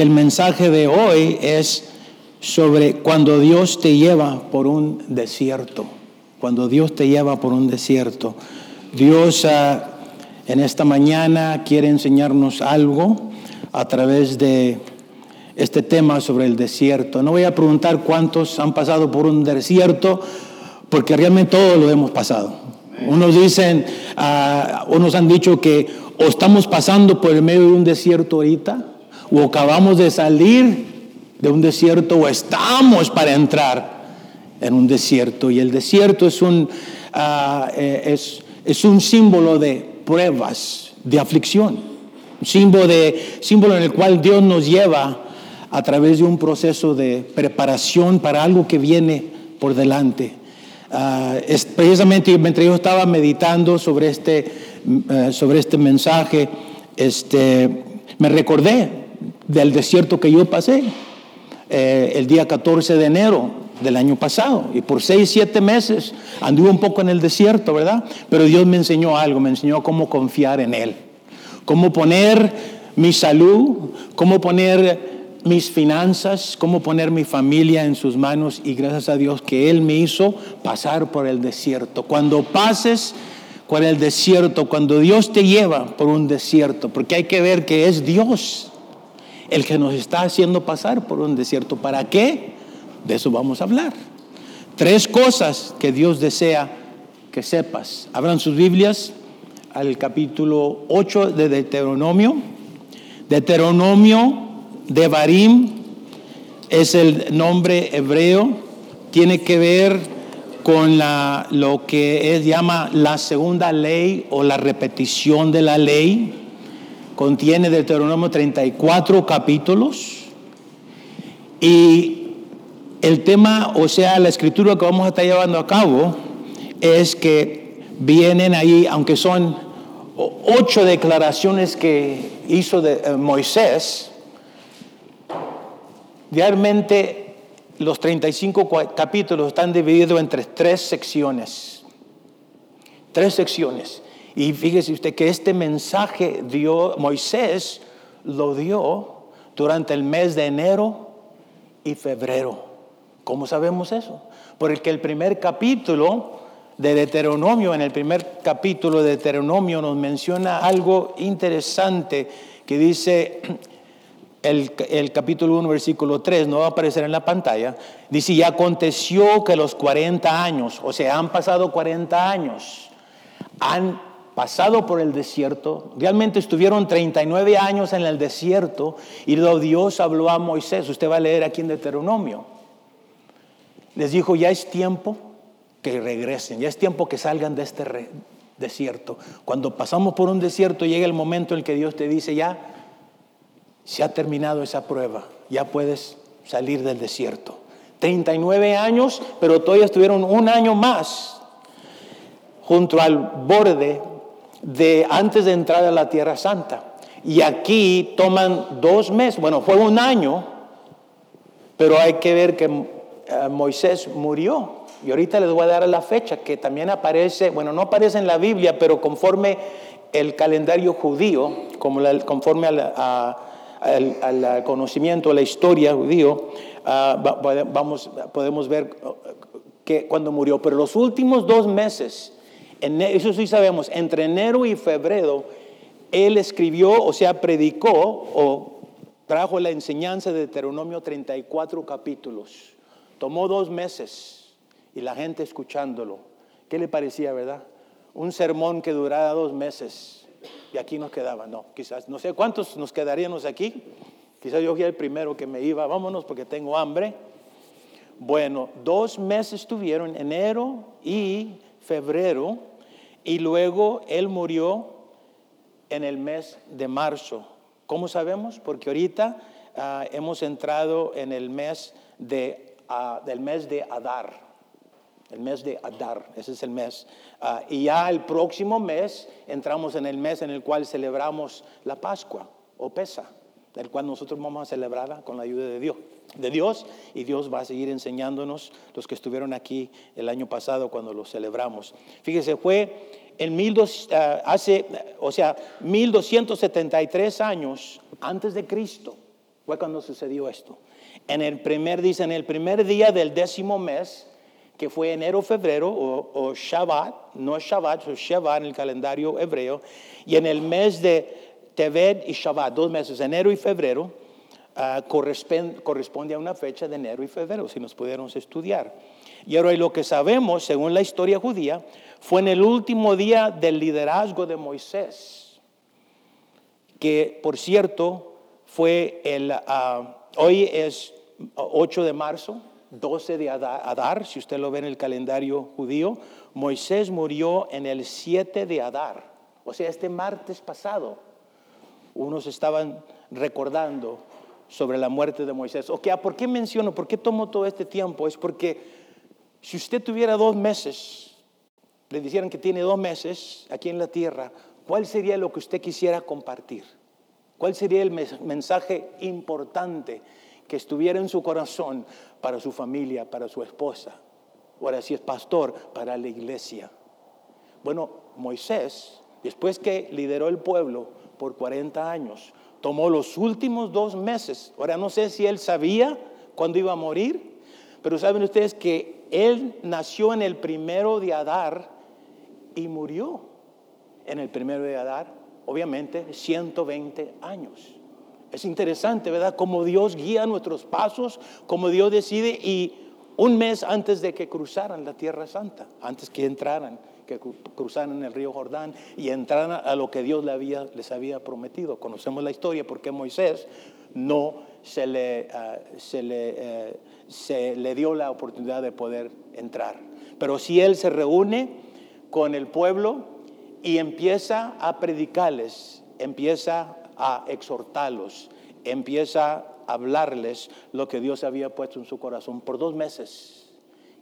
El mensaje de hoy es sobre cuando Dios te lleva por un desierto, cuando Dios te lleva por un desierto. Dios ah, en esta mañana quiere enseñarnos algo a través de este tema sobre el desierto. No voy a preguntar cuántos han pasado por un desierto, porque realmente todos lo hemos pasado. Unos dicen, ah, unos han dicho que o estamos pasando por el medio de un desierto ahorita, o acabamos de salir de un desierto o estamos para entrar en un desierto. Y el desierto es un, ah, eh, es, es, un símbolo de pruebas, de aflicción. Un símbolo, de, símbolo en el cual Dios nos lleva a través de un proceso de preparación para algo que viene por delante. Ah, precisamente mientras yo estaba meditando sobre este, eh, sobre este mensaje, este, me recordé del desierto que yo pasé eh, el día 14 de enero del año pasado. Y por seis, siete meses anduve un poco en el desierto, ¿verdad? Pero Dios me enseñó algo, me enseñó cómo confiar en Él, cómo poner mi salud, cómo poner mis finanzas, cómo poner mi familia en sus manos y gracias a Dios que Él me hizo pasar por el desierto. Cuando pases por el desierto, cuando Dios te lleva por un desierto, porque hay que ver que es Dios el que nos está haciendo pasar por un desierto. ¿Para qué? De eso vamos a hablar. Tres cosas que Dios desea que sepas. Abran sus Biblias al capítulo 8 de Deuteronomio. Deuteronomio de Barim es el nombre hebreo. Tiene que ver con la, lo que es llama la segunda ley o la repetición de la ley contiene Deuteronomio 34 capítulos y el tema, o sea, la escritura que vamos a estar llevando a cabo es que vienen ahí, aunque son ocho declaraciones que hizo de, eh, Moisés, realmente los 35 capítulos están divididos entre tres secciones. Tres secciones. Y fíjese usted que este mensaje dio, Moisés lo dio durante el mes de enero y febrero. ¿Cómo sabemos eso? Porque el primer capítulo de Deuteronomio, en el primer capítulo de Deuteronomio nos menciona algo interesante que dice el, el, capítulo 1, versículo 3, no va a aparecer en la pantalla, dice, y aconteció que los 40 años, o sea, han pasado 40 años, han pasado por el desierto, realmente estuvieron 39 años en el desierto y Dios habló a Moisés, usted va a leer aquí en Deuteronomio, les dijo, ya es tiempo que regresen, ya es tiempo que salgan de este desierto. Cuando pasamos por un desierto llega el momento en que Dios te dice, ya se ha terminado esa prueba, ya puedes salir del desierto. 39 años, pero todavía estuvieron un año más junto al borde de antes de entrar a la Tierra Santa. Y aquí toman dos meses, bueno, fue un año, pero hay que ver que eh, Moisés murió. Y ahorita les voy a dar la fecha que también aparece, bueno, no aparece en la Biblia, pero conforme el calendario judío, como conforme al, conocimiento, a la historia judío, ah, vamos, podemos ver que cuando murió. Pero los últimos dos meses eso sí sabemos, entre enero y febrero, él escribió, o sea, predicó o trajo la enseñanza de Deuteronomio 34 capítulos. Tomó dos meses y la gente escuchándolo. ¿Qué le parecía, verdad? Un sermón que durara dos meses y aquí nos quedaba. No, quizás, no sé cuántos nos quedaríamos aquí. Quizás yo fui el primero que me iba, vámonos porque tengo hambre. Bueno, dos meses tuvieron, enero y febrero, y luego él murió en el mes de marzo. ¿Cómo sabemos? Porque ahorita ah, hemos entrado en el mes de, uh, del mes de Adar. El mes de Adar, ese es el mes. Ah, y ya el próximo mes entramos en el mes en el cual celebramos la Pascua o Pesa, el cual nosotros vamos a celebrarla con la ayuda de Dios de Dios y Dios va a seguir enseñándonos los que estuvieron aquí el año pasado cuando lo celebramos. Fíjese, fue en ah, hace, o sea, 1273 años antes de Cristo, Fue cuando sucedió esto. En el primer, dice, en el primer día del décimo mes, que fue enero, febrero, o, Shabbat, no Shabbat, es Shabbat en el calendario hebreo, y en el mes de Tevet y Shabbat, dos meses, enero y febrero, ah, corresponde, corresponde, a una fecha de enero y febrero, si nos pudiéramos estudiar. Y ahora lo que sabemos, según la historia judía, fue en el último día del liderazgo de Moisés, que por cierto fue el, ah, hoy es 8 de marzo, 12 de Adar, si usted lo ve en el calendario judío, Moisés murió en el 7 de Adar, o sea, este martes pasado. Unos estaban recordando sobre la muerte de Moisés. Ok, ¿por qué menciono? ¿Por qué tomo todo este tiempo? Es porque si usted tuviera dos meses, le dijeran que tiene dos meses aquí en la tierra, ¿cuál sería lo que usted quisiera compartir? ¿Cuál sería el mensaje importante que estuviera en su corazón para su familia, para su esposa? Ahora, si es pastor, para la iglesia. Bueno, Moisés, después que lideró el pueblo por 40 años, tomó los últimos dos meses. Ahora, no sé si él sabía cuándo iba a morir, pero saben ustedes que él nació en el primero de Adar y murió en el primero de Adar, obviamente 120 años. Es interesante, ¿verdad? Cómo Dios guía nuestros pasos, cómo Dios decide y un mes antes de que cruzaran la Tierra Santa, antes que entraran, que cruzaran el río Jordán y entraran a lo que Dios les había, les había prometido. Conocemos la historia porque Moisés no se le, ah, se, le, eh, se le dio la oportunidad de poder entrar. Pero si él se reúne con el pueblo y empieza a predicarles, empieza a exhortarlos, empieza a hablarles lo que Dios había puesto en su corazón por dos meses.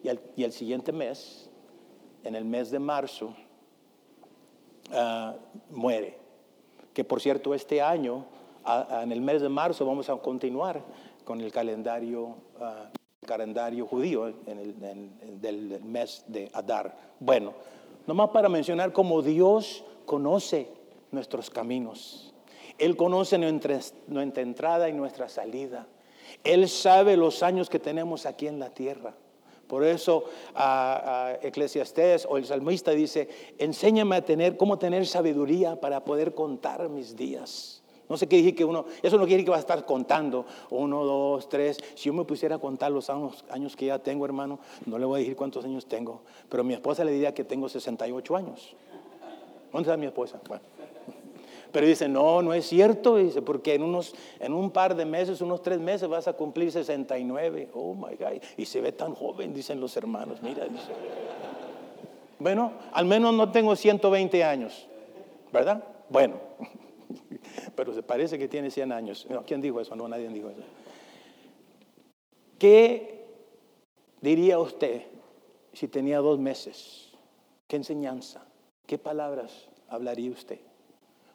Y el, siguiente mes, en el mes de marzo, ah, muere. Que por cierto, este año, en el mes de marzo, vamos a continuar con el calendario, ah, calendario judío en el, del mes de Adar. Bueno, nomás para mencionar cómo Dios conoce nuestros caminos. Él conoce nuestra, nuestra entrada y nuestra salida. Él sabe los años que tenemos aquí en la tierra. Por eso a, Eclesiastés o el salmista dice, enséñame a tener, cómo tener sabiduría para poder contar mis días. No sé qué dije que uno, eso no quiere que va a estar contando uno, dos, tres. Si yo me pusiera a contar los años, años que ya tengo, hermano, no le voy a decir cuántos años tengo. Pero mi esposa le diría que tengo 68 años. ¿Dónde está mi esposa? Bueno. Pero dice, no, no es cierto, dice, porque en, unos, en un par de meses, unos tres meses vas a cumplir 69. Oh, my God. Y se ve tan joven, dicen los hermanos. Mira, dice. Bueno, al menos no tengo 120 años, ¿verdad? Bueno, pero se parece que tiene 100 años. ¿Quién dijo eso? No, nadie dijo eso. ¿Qué diría usted si tenía dos meses? ¿Qué enseñanza? ¿Qué palabras hablaría usted?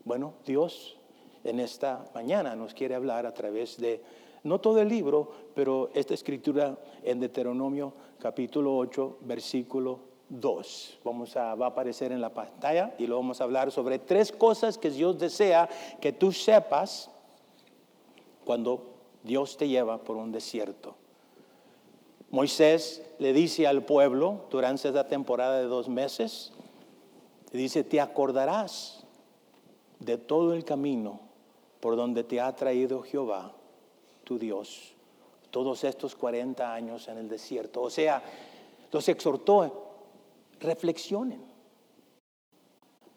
Bueno, Dios en esta mañana nos quiere hablar a través de, no todo el libro, pero esta escritura en Deuteronomio capítulo 8, versículo 2. Vamos a, va a aparecer en la pantalla y lo vamos a hablar sobre tres cosas que Dios desea que tú sepas cuando Dios te lleva por un desierto. Moisés le dice al pueblo durante esta temporada de dos meses, le dice, te acordarás de todo el camino por donde te ha traído Jehová, tu Dios, todos estos 40 años en el desierto. O sea, los exhortó, reflexionen,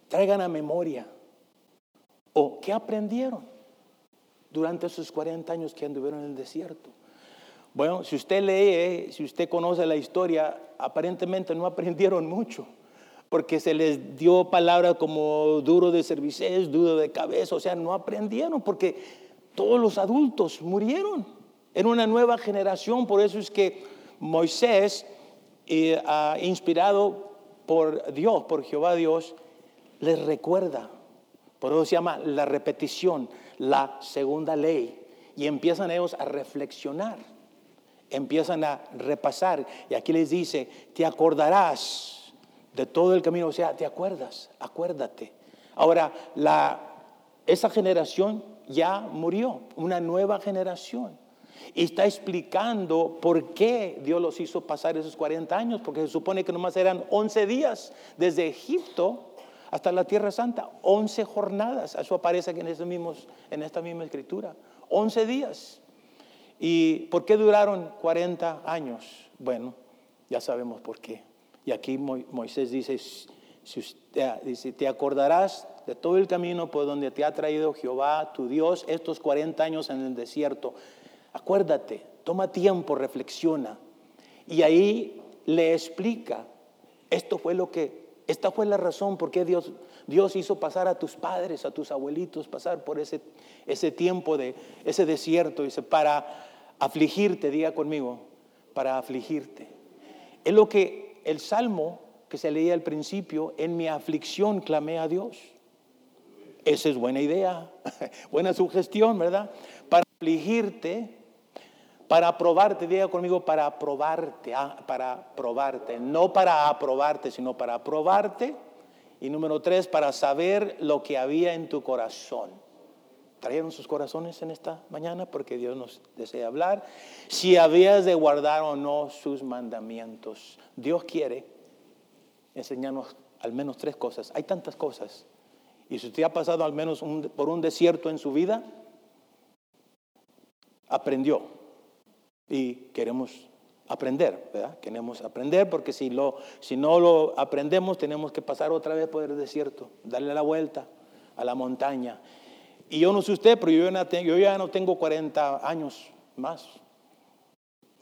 traigan a memoria, o qué aprendieron durante esos 40 años que anduvieron en el desierto. Bueno, si usted lee, si usted conoce la historia, aparentemente no aprendieron mucho porque se les dio palabras como duro de cervices, duro de cabeza, o sea, no aprendieron porque todos los adultos murieron. Era una nueva generación, por eso es que Moisés, eh, inspirado por Dios, por Jehová Dios, les recuerda. Por eso se llama la repetición, la segunda ley. Y empiezan ellos a reflexionar, empiezan a repasar. Y aquí les dice, te acordarás de todo el camino. O sea, ¿te acuerdas? Acuérdate. Ahora, la, esa generación ya murió, una nueva generación. Y está explicando por qué Dios los hizo pasar esos 40 años, porque se supone que nomás eran 11 días desde Egipto hasta la Tierra Santa, 11 jornadas. Eso aparece aquí en, mismos, en esta misma escritura. 11 días. ¿Y por qué duraron 40 años? Bueno, ya sabemos por qué. Y aquí Moisés dice, si te acordarás de todo el camino por donde te ha traído Jehová, tu Dios, estos 40 años en el desierto. Acuérdate, toma tiempo, reflexiona. Y ahí le explica, esto fue lo que, esta fue la razón por qué Dios, Dios hizo pasar a tus padres, a tus abuelitos, pasar por ese, ese tiempo de ese desierto, dice, para afligirte, diga conmigo, para afligirte. Es lo que el Salmo que se leía al principio, en mi aflicción clamé a Dios. Esa es buena idea, buena sugestión, ¿verdad? Para afligirte, para probarte, diga conmigo, para probarte, ah, para probarte, no para aprobarte, sino para probarte. Y número tres, para saber lo que había en tu corazón. ¿Trajeron sus corazones en esta mañana? Porque Dios nos desea hablar. Si habías de guardar o no sus mandamientos. Dios quiere enseñarnos al menos tres cosas. Hay tantas cosas. Y si usted ha pasado al menos por un desierto en su vida, aprendió. Y queremos aprender, ¿verdad? Queremos aprender porque si, lo, si no lo aprendemos tenemos que pasar otra vez por el desierto, darle la vuelta a la montaña. Y yo no sé usted, pero yo, ya no tengo 40 años más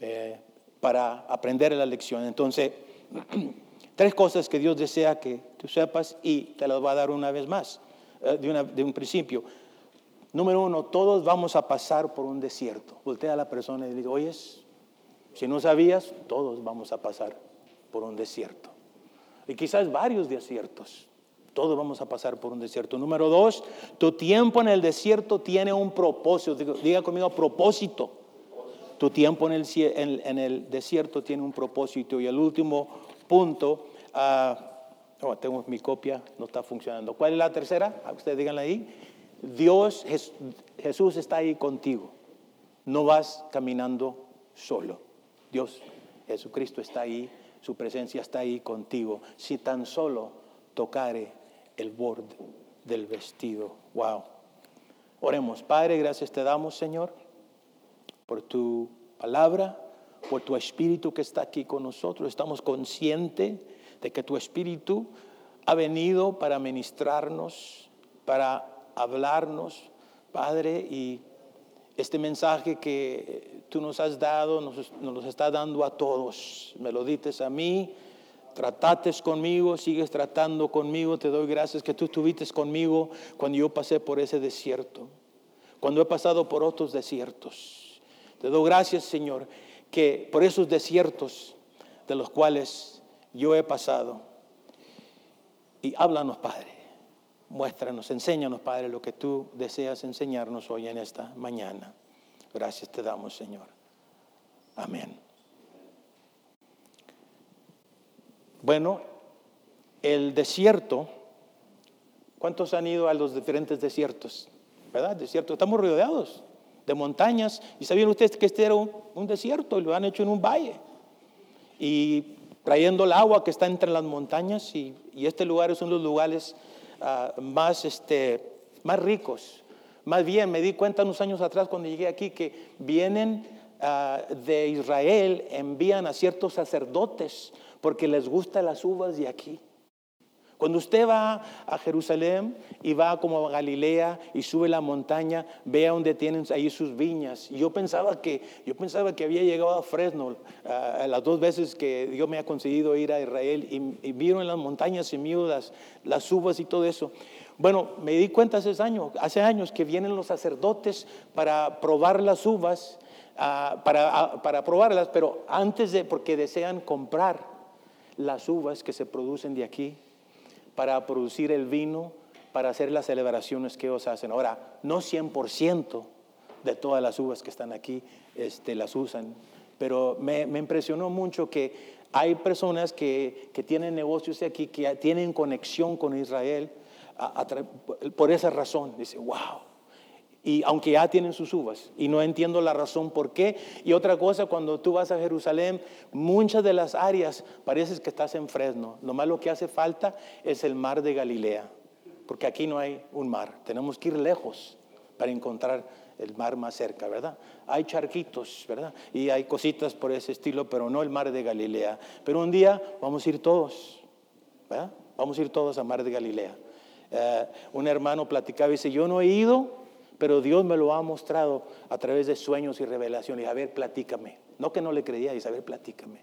eh, para aprender la lección. Entonces, Tres cosas que Dios desea que tú sepas y te las va a dar una vez más, eh, de, un principio. Número uno, todos vamos a pasar por un desierto. Voltea a la persona y le dice, oyes, si no sabías, todos vamos a pasar por un desierto. Y quizás varios desiertos. Todos vamos a pasar por un desierto. Número dos, tu tiempo en el desierto tiene un propósito. Diga conmigo, propósito. Tu tiempo en el, desierto tiene un propósito. Y el último punto, uh, oh, tengo mi copia, no está funcionando. ¿Cuál es la tercera? Ah, ustedes díganla ahí. Dios, Jesús está ahí contigo. No vas caminando solo. Dios, Jesucristo está ahí, su presencia está ahí contigo. Si tan solo tocare el borde del vestido. Wow. Oremos. Padre, gracias te damos, Señor, por tu palabra por tu espíritu que está aquí con nosotros. Estamos conscientes de que tu espíritu ha venido para ministrarnos, para hablarnos, Padre, y este mensaje que tú nos has dado, nos, nos está dando a todos. Me lo dices a mí, tratates conmigo, sigues tratando conmigo, te doy gracias que tú estuviste conmigo cuando yo pasé por ese desierto, cuando he pasado por otros desiertos. Te doy gracias, Señor, que por esos desiertos de los cuales yo he pasado. Y háblanos, Padre. Muéstranos, enséñanos, Padre, lo que tú deseas enseñarnos hoy en esta mañana. Gracias te damos, Señor. Amén. Bueno, el desierto, ¿cuántos han ido a los diferentes desiertos? ¿Verdad? Desierto, estamos rodeados de montañas. Y sabían ustedes que este era un, desierto y lo han hecho en un valle. Y trayendo el agua que está entre las montañas y, este lugar es uno de los lugares ah, más, este, más ricos. Más bien, me di cuenta unos años atrás cuando llegué aquí que vienen ah, de Israel, envían a ciertos sacerdotes porque les gustan las uvas de aquí. Cuando usted va a Jerusalén y va como a Galilea y sube la montaña, vea donde tienen ahí sus viñas. Yo pensaba que, yo pensaba que había llegado a Fresno las dos veces que Dios me ha conseguido ir a Israel y, vieron en las montañas y las, las uvas y todo eso. Bueno, me di cuenta hace años, hace años que vienen los sacerdotes para probar las uvas, ah, para, ah, para probarlas, pero antes de, porque desean comprar las uvas que se producen de aquí para producir el vino, para hacer las celebraciones que ellos hacen. Ahora, no 100% de todas las uvas que están aquí este, las usan, pero me, impresionó mucho que hay personas que, tienen negocios aquí, que tienen conexión con Israel por esa razón. Dice, wow. Y aunque ya tienen sus uvas y no entiendo la razón por qué. Y otra cosa, cuando tú vas a Jerusalén, muchas de las áreas pareces que estás en Fresno. Nomás lo que hace falta es el mar de Galilea, porque aquí no hay un mar. Tenemos que ir lejos para encontrar el mar más cerca, ¿verdad? Hay charquitos, ¿verdad? Y hay cositas por ese estilo, pero no el mar de Galilea. Pero un día vamos a ir todos, ¿verdad? Vamos a ir todos al mar de Galilea. Eh, un hermano platicaba y dice, yo no he ido pero Dios me lo ha mostrado a través de sueños y revelaciones. A ver, platícame. No que no le creía, dice, a ver, platícame.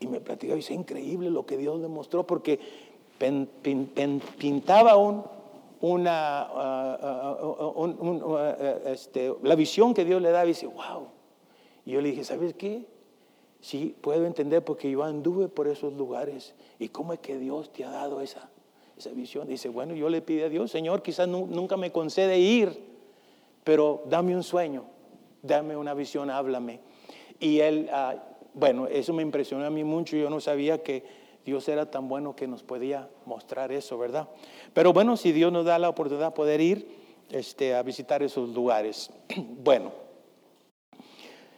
Y me platicaba dice, increíble lo que Dios le mostró, porque pintaba un, una, la visión que Dios le daba y dice, wow. Y yo le dije, ¿sabes qué? Sí, puedo entender porque yo anduve por esos lugares. ¿Y cómo es que Dios te ha dado esa, esa visión? Dice, bueno, yo le pide a Dios, Señor, quizás nunca me concede ir pero dame un sueño, dame una visión, háblame. Y él, ah, bueno, eso me impresionó a mí mucho, yo no sabía que Dios era tan bueno que nos podía mostrar eso, ¿verdad? Pero bueno, si Dios nos da la oportunidad de poder ir este, a visitar esos lugares. bueno,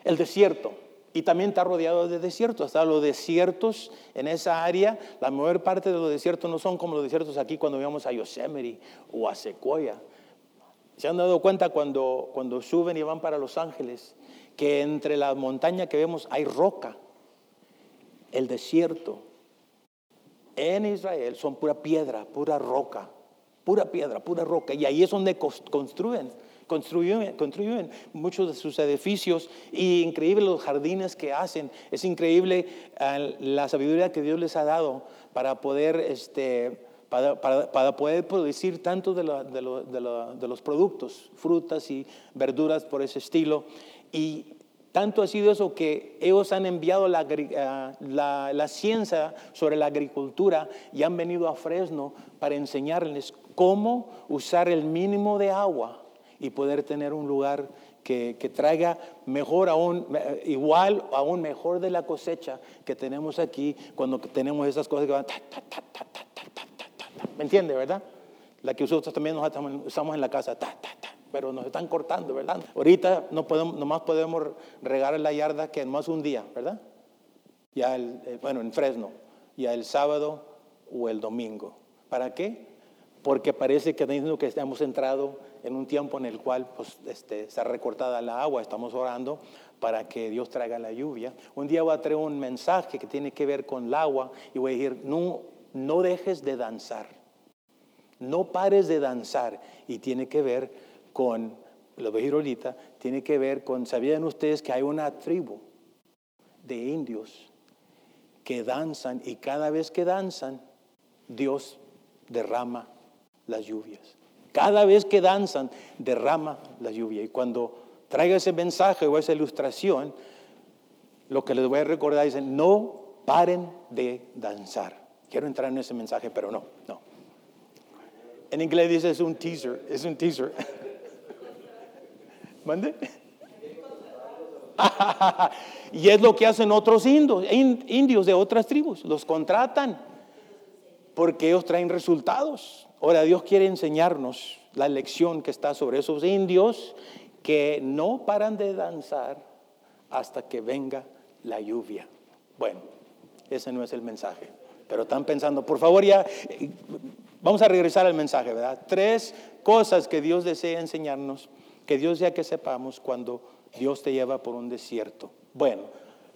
el desierto. Y también está rodeado de desiertos. Hasta los desiertos en esa área, la mayor parte de los desiertos no son como los desiertos aquí cuando vamos a Yosemite o a Sequoia. ¿Se han dado cuenta cuando, cuando suben y van para Los Ángeles que entre la montaña que vemos hay roca? El desierto en Israel son pura piedra, pura roca, pura piedra, pura roca. Y ahí es donde construyen, construyen, construyen muchos de sus edificios y increíble los jardines que hacen. Es increíble eh, la sabiduría que Dios les ha dado para poder este, para, poder producir tanto de, los productos, frutas y verduras por ese estilo. Y tanto ha sido eso que ellos han enviado la, eh, la, ciencia sobre la agricultura y han venido a Fresno para enseñarles cómo usar el mínimo de agua y poder tener un lugar que, traiga mejor aún, igual aún mejor de la cosecha que tenemos aquí cuando tenemos esas cosas que van ¿Me entiende, verdad? La que nosotros también nos usamos en la casa, pero nos están cortando, ¿verdad? Ahorita no podemos, nomás podemos regar la yarda que más un día, ¿verdad? Ya el, eh, bueno, en Fresno, ya el sábado o el domingo. ¿Para qué? Porque parece que que hemos entrado en un tiempo en el cual pues, este, ha recortada la agua, estamos orando para que Dios traiga la lluvia. Un día voy a traer un mensaje que tiene que ver con el agua y voy a decir, no, no dejes de danzar. No pares de danzar. Y tiene que ver con, lo voy a tiene que ver con, ¿sabían ustedes que hay una tribu de indios que danzan y cada vez que danzan, Dios derrama las lluvias? Cada vez que danzan, derrama la lluvia. Y cuando traiga ese mensaje o esa ilustración, lo que les voy a recordar es, no paren de danzar. Quiero entrar en ese mensaje, pero no, no. En inglés dice es un teaser, es un teaser. ¿Mande? y es lo que hacen otros indios, indios de otras tribus, los contratan porque ellos traen resultados. Ahora Dios quiere enseñarnos la lección que está sobre esos indios que no paran de danzar hasta que venga la lluvia. Bueno, ese no es el mensaje, pero están pensando, por favor ya, Vamos a regresar al mensaje, ¿verdad? Tres cosas que Dios desea enseñarnos, que Dios ya que sepamos cuando Dios te lleva por un desierto. Bueno,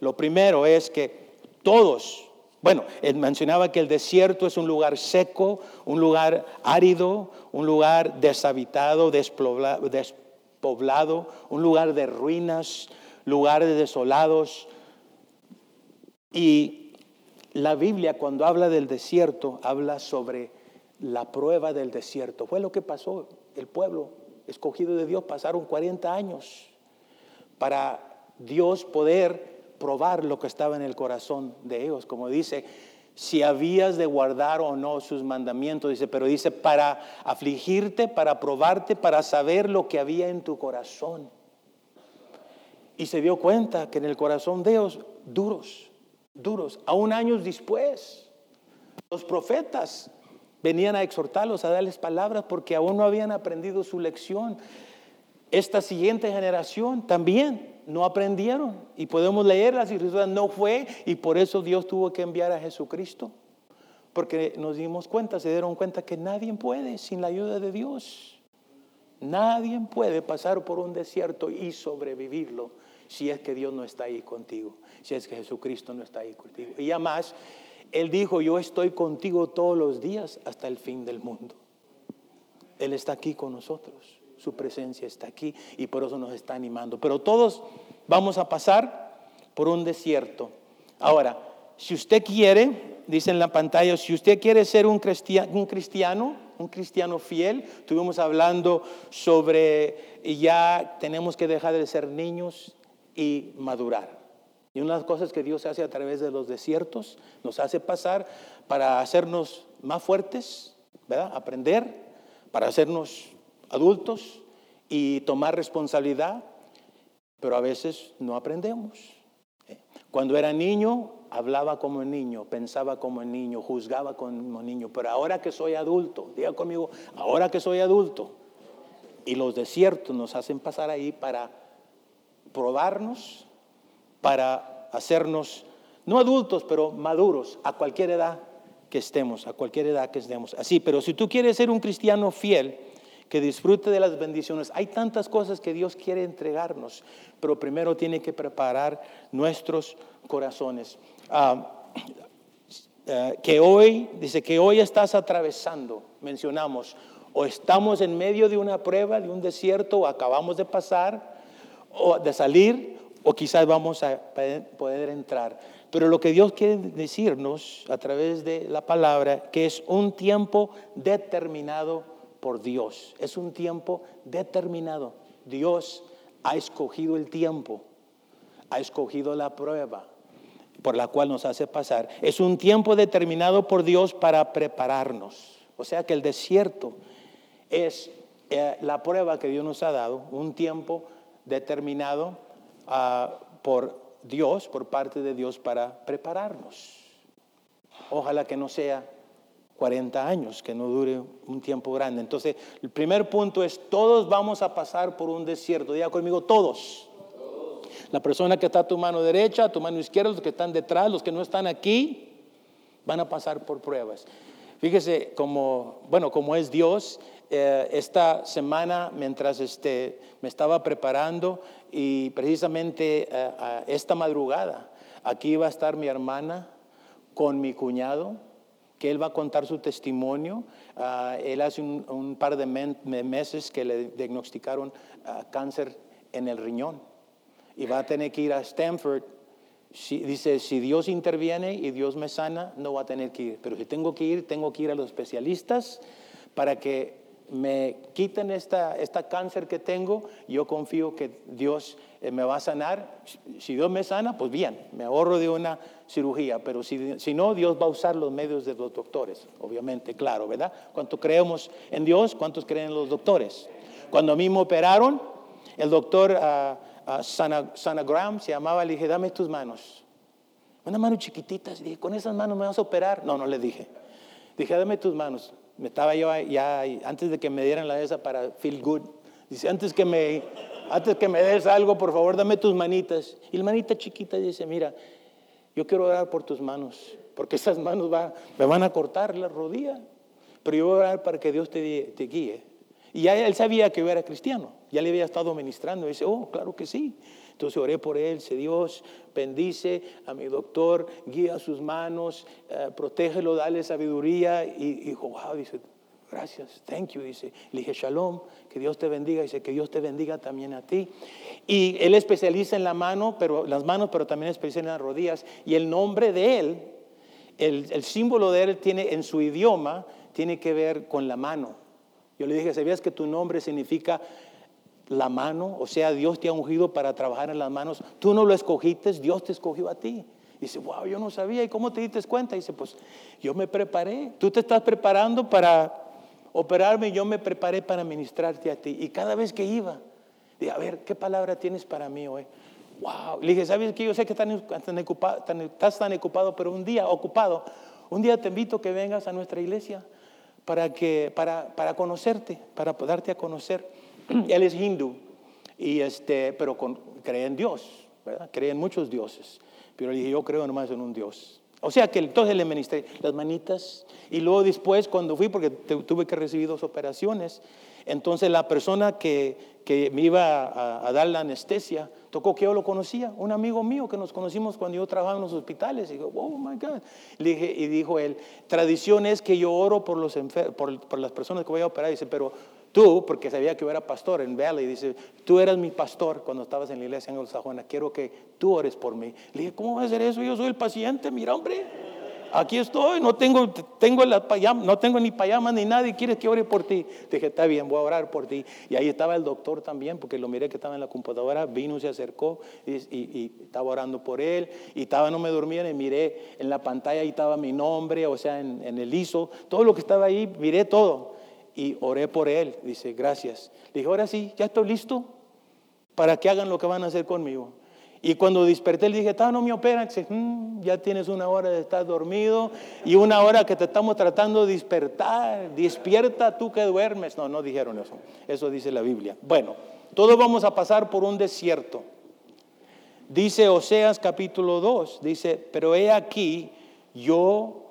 lo primero es que todos, bueno, él mencionaba que el desierto es un lugar seco, un lugar árido, un lugar deshabitado, despoblado, un lugar de ruinas, lugares desolados. Y la Biblia cuando habla del desierto habla sobre la prueba del desierto. Fue lo que pasó. El pueblo escogido de Dios pasaron 40 años para Dios poder probar lo que estaba en el corazón de ellos. Como dice, si habías de guardar o no sus mandamientos, dice, pero dice, para afligirte, para probarte, para saber lo que había en tu corazón. Y se dio cuenta que en el corazón de ellos, duros, duros, aún años después, los profetas venían a exhortarlos, a darles palabras, porque aún no habían aprendido su lección. esta siguiente generación también no aprendieron. Y podemos leer las escrituras, no fue, y por eso Dios tuvo que enviar a Jesucristo. Porque nos dimos cuenta, se dieron cuenta que nadie puede sin la ayuda de Dios. Nadie puede pasar por un desierto y sobrevivirlo si es que Dios no está ahí contigo, si es que Jesucristo no está ahí contigo. Y además, Él dijo, yo estoy contigo todos los días hasta el fin del mundo. Él está aquí con nosotros, su presencia está aquí y por eso nos está animando. Pero todos vamos a pasar por un desierto. Ahora, si usted quiere, dice en la pantalla, si usted quiere ser un cristiano, un cristiano, un cristiano fiel, estuvimos hablando sobre ya tenemos que dejar de ser niños y madurar. Y una de las cosas que Dios hace a través de los desiertos, nos hace pasar para hacernos más fuertes, ¿verdad? Aprender, para hacernos adultos y tomar responsabilidad, pero a veces no aprendemos. Cuando era niño, hablaba como niño, pensaba como niño, juzgaba como niño, pero ahora que soy adulto, diga conmigo, ahora que soy adulto, y los desiertos nos hacen pasar ahí para probarnos, para hacernos, no adultos, pero maduros, a cualquier edad que estemos, a cualquier edad que estemos. Así, pero si tú quieres ser un cristiano fiel, que disfrute de las bendiciones. Hay tantas cosas que Dios quiere entregarnos, pero primero tiene que preparar nuestros corazones. Ah, eh, que hoy, dice que hoy estás atravesando, mencionamos, o estamos en medio de una prueba, de un desierto, o acabamos de pasar, o de salir, o quizás vamos a poder entrar. Pero lo que Dios quiere decirnos a través de la palabra, que es un tiempo determinado por Dios. Es un tiempo determinado. Dios ha escogido el tiempo, ha escogido la prueba por la cual nos hace pasar. Es un tiempo determinado por Dios para prepararnos. O sea que el desierto es eh, la prueba que Dios nos ha dado, un tiempo determinado ah, por Dios, por parte de Dios, para prepararnos. Ojalá que no sea 40 años, que no dure un tiempo grande. Entonces, el primer punto es, todos vamos a pasar por un desierto. Diga conmigo, todos. La persona que está a tu mano derecha, a tu mano izquierda, los que están detrás, los que no están aquí, van a pasar por pruebas. Fíjese como, bueno, como es Dios, eh, esta semana mientras este, me estaba preparando y precisamente eh, esta madrugada, aquí iba a estar mi hermana con mi cuñado, que él va a contar su testimonio. Ah, él hace un, par de meses que le diagnosticaron ah, cáncer en el riñón y va a tener que ir a Stanford. dice, si Dios interviene y Dios me sana, no va a tener que ir. Pero si tengo que ir, tengo que ir a los especialistas para que me quiten esta, esta cáncer que tengo, yo confío que Dios eh, me va a sanar. Si Dios me sana, pues bien, me ahorro de una cirugía, pero si, si no, Dios va a usar los medios de los doctores, obviamente, claro, ¿verdad? ¿Cuántos creemos en Dios? ¿Cuántos creen en los doctores? Cuando a mí me operaron, el doctor uh, uh, Sanagram se llamaba, le dije, dame tus manos. Una mano chiquitita, dije, con esas manos me vas a operar. No, no le dije. Dije, dame tus manos me estaba yo ya, antes de que me dieran la esa para feel good, dice, antes que me, antes que me des algo, por favor, dame tus manitas. Y la manita chiquita dice, mira, yo quiero orar por tus manos, porque esas manos va, me van a cortar la rodilla, pero yo voy a orar para que Dios te, guíe. Y ya él sabía que yo era cristiano, ya le había estado ministrando, y dice, oh, claro que sí. Entonces oré por él, se Dios bendice a mi doctor, guía sus manos, eh, protégelo, dale sabiduría. Y, dijo, wow, dice, gracias, thank you, dice. Le dije, shalom, que Dios te bendiga, dice, que Dios te bendiga también a ti. Y él especializa en la mano, pero, las manos, pero también especializa en las rodillas. Y el nombre de él, el, el símbolo de él tiene en su idioma, tiene que ver con la mano. Yo le dije, ¿sabías que tu nombre significa la mano, o sea, Dios te ha ungido para trabajar en las manos. Tú no lo escogiste, Dios te escogió a ti. Dice, wow, yo no sabía. ¿Y cómo te diste cuenta? Dice, pues yo me preparé. Tú te estás preparando para operarme, yo me preparé para ministrarte a ti. Y cada vez que iba, dije, a ver, ¿qué palabra tienes para mí hoy? Wow. Le dije, ¿sabes que Yo sé que estás tan, ocupado, estás tan ocupado, pero un día, ocupado, un día te invito a que vengas a nuestra iglesia para, que, para, para conocerte, para darte a conocer. Él es hindú. Y este, pero con, cree en Dios, ¿verdad? Cree en muchos dioses. Pero le dije, yo creo nomás en un Dios. O sea que entonces le ministré las manitas. Y luego después, cuando fui, porque tuve que recibir dos operaciones, entonces la persona que, que me iba a, dar la anestesia tocó que yo lo conocía, un amigo mío que nos conocimos cuando yo trabajaba en los hospitales. Y digo, oh my God. dije, y dijo él, tradición es que yo oro por, los por, por las personas que voy a operar. dice, pero Tú, porque sabía que yo era pastor en Valley, dice, tú eras mi pastor cuando estabas en la iglesia en Sajona, quiero que tú ores por mí. Le dije, ¿cómo va a ser eso? Yo soy el paciente, mira hombre, aquí estoy, no tengo, tengo, la no tengo ni payama ni nada y quieres que ore por ti. Dije, está bien, voy a orar por ti. Y ahí estaba el doctor también, porque lo miré que estaba en la computadora, vino, se acercó y, estaba orando por él. Y estaba, no me dormía, y miré en la pantalla, ahí estaba mi nombre, o sea, en, en el ISO, todo lo que estaba ahí, miré todo y oré por él. Dice, gracias. Le dije, ahora sí, ya estoy listo para que hagan lo que van a hacer conmigo. Y cuando desperté le dije, no me operan. Dice, mm, ya tienes una hora de estar dormido y una hora que te estamos tratando de despertar. Despierta tú que duermes. No, no dijeron eso. Eso dice la Biblia. Bueno, todos vamos a pasar por un desierto. Dice Oseas capítulo 2, dice, pero he aquí, yo